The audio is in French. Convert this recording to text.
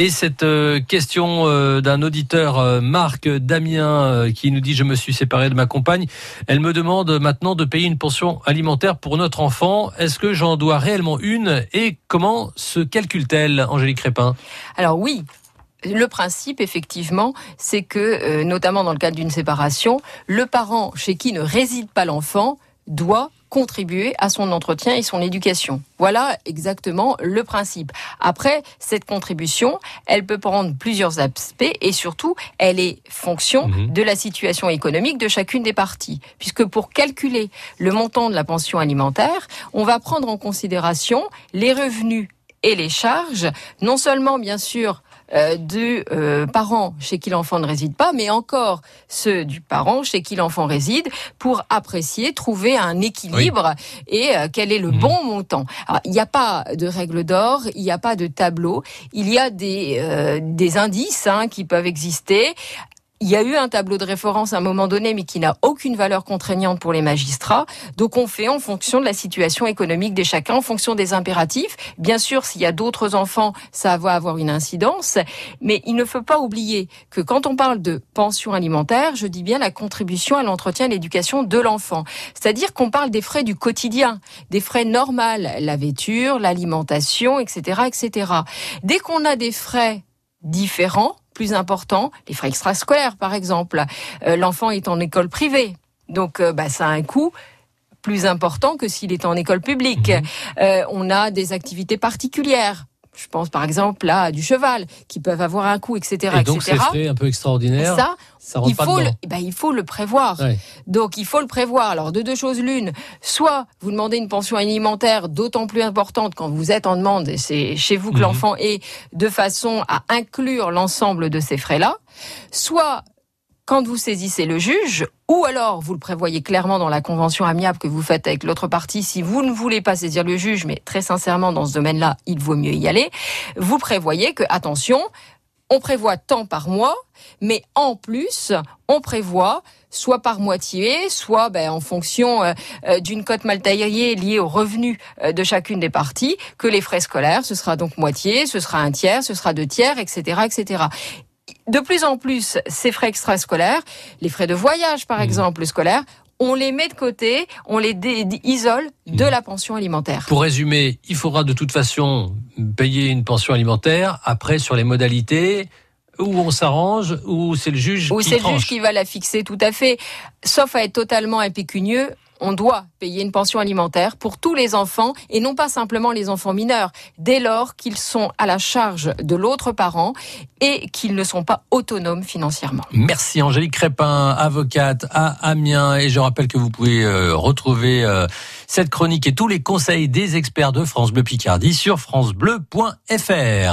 Et cette euh, question euh, d'un auditeur, euh, Marc Damien, qui nous dit je me suis séparé de ma compagne. Elle me demande maintenant de payer une pension alimentaire pour notre enfant. Est-ce que j'en dois réellement une et comment se calcule-t-elle, Angélique Répin? Alors oui, le principe, effectivement, c'est que, notamment dans le cadre d'une séparation, le parent chez qui ne réside pas l'enfant doit contribuer à son entretien et son éducation. Voilà exactement le principe. Après, cette contribution, elle peut prendre plusieurs aspects et surtout, elle est fonction mhm. de la situation économique de chacune des parties. Puisque pour calculer le montant de la pension alimentaire, on va prendre en considération les revenus et les charges, non seulement bien sûr euh, du euh, parent chez qui l'enfant ne réside pas, mais encore ceux du parent chez qui l'enfant réside, pour apprécier, trouver un équilibre et euh, quel est le mhm. bon montant. il n'y a pas de règle d'or, il n'y a pas de tableau, il y a des, des indices hein, qui peuvent exister il y a eu un tableau de référence à un moment donné, mais qui n'a aucune valeur contraignante pour les magistrats. Donc on fait en fonction de la situation économique de chacun, en fonction des impératifs. Bien sûr, s'il y a d'autres enfants, ça va avoir une incidence. Mais il ne faut pas oublier que quand on parle de pension alimentaire, je dis bien la contribution à l'entretien et l'éducation de l'enfant. C'est-à-dire qu'on parle des frais du quotidien, des frais normaux, la vêture, l'alimentation, etc., etc. Dès qu'on a des frais différents, plus importants, les frais extrascolaires par exemple. Euh, l'enfant est en école privée, donc euh, bah, ça a un coût plus important que s'il est en école publique. Mhm. Euh, on a des activités particulières. Je pense par exemple à du cheval qui peuvent avoir un coût, etc. Et donc c'est un peu extraordinaire. Ça, il faut, le, ben, il faut le prévoir. Donc il faut le prévoir. Alors de deux choses l'une, soit vous demandez une pension alimentaire d'autant plus importante quand vous êtes en demande, et c'est chez vous que mhm. l'enfant est, de façon à inclure l'ensemble de ces frais-là, soit quand vous saisissez le juge, ou alors vous le prévoyez clairement dans la convention amiable que vous faites avec l'autre partie, si vous ne voulez pas saisir le juge, mais très sincèrement dans ce domaine-là, il vaut mieux y aller, vous prévoyez que, attention, on prévoit tant par mois, mais en plus, on prévoit soit par moitié, soit ben, en fonction euh, euh, d'une cote mal liée au revenu euh, de chacune des parties, que les frais scolaires, ce sera donc moitié, ce sera un tiers, ce sera deux tiers, etc., etc de plus en plus, ces frais extrascolaires, les frais de voyage par mmh. exemple scolaire, on les met de côté, on les isole de mmh. la pension alimentaire. Pour résumer, il faudra de toute façon payer une pension alimentaire. Après, sur les modalités, où on s'arrange, ou c'est le juge ou c'est le juge qui va la fixer, tout à fait. Sauf à être totalement impécunieux, on doit payer une pension alimentaire pour tous les enfants et non pas simplement les enfants mineurs, dès lors qu'ils sont à la charge de l'autre parent et qu'ils ne sont pas autonomes financièrement. Merci Angélique Crépin, avocate à Amiens. Et je rappelle que vous pouvez euh, retrouver euh, cette chronique et tous les conseils des experts de France Bleu Picardie sur francebleu.fr.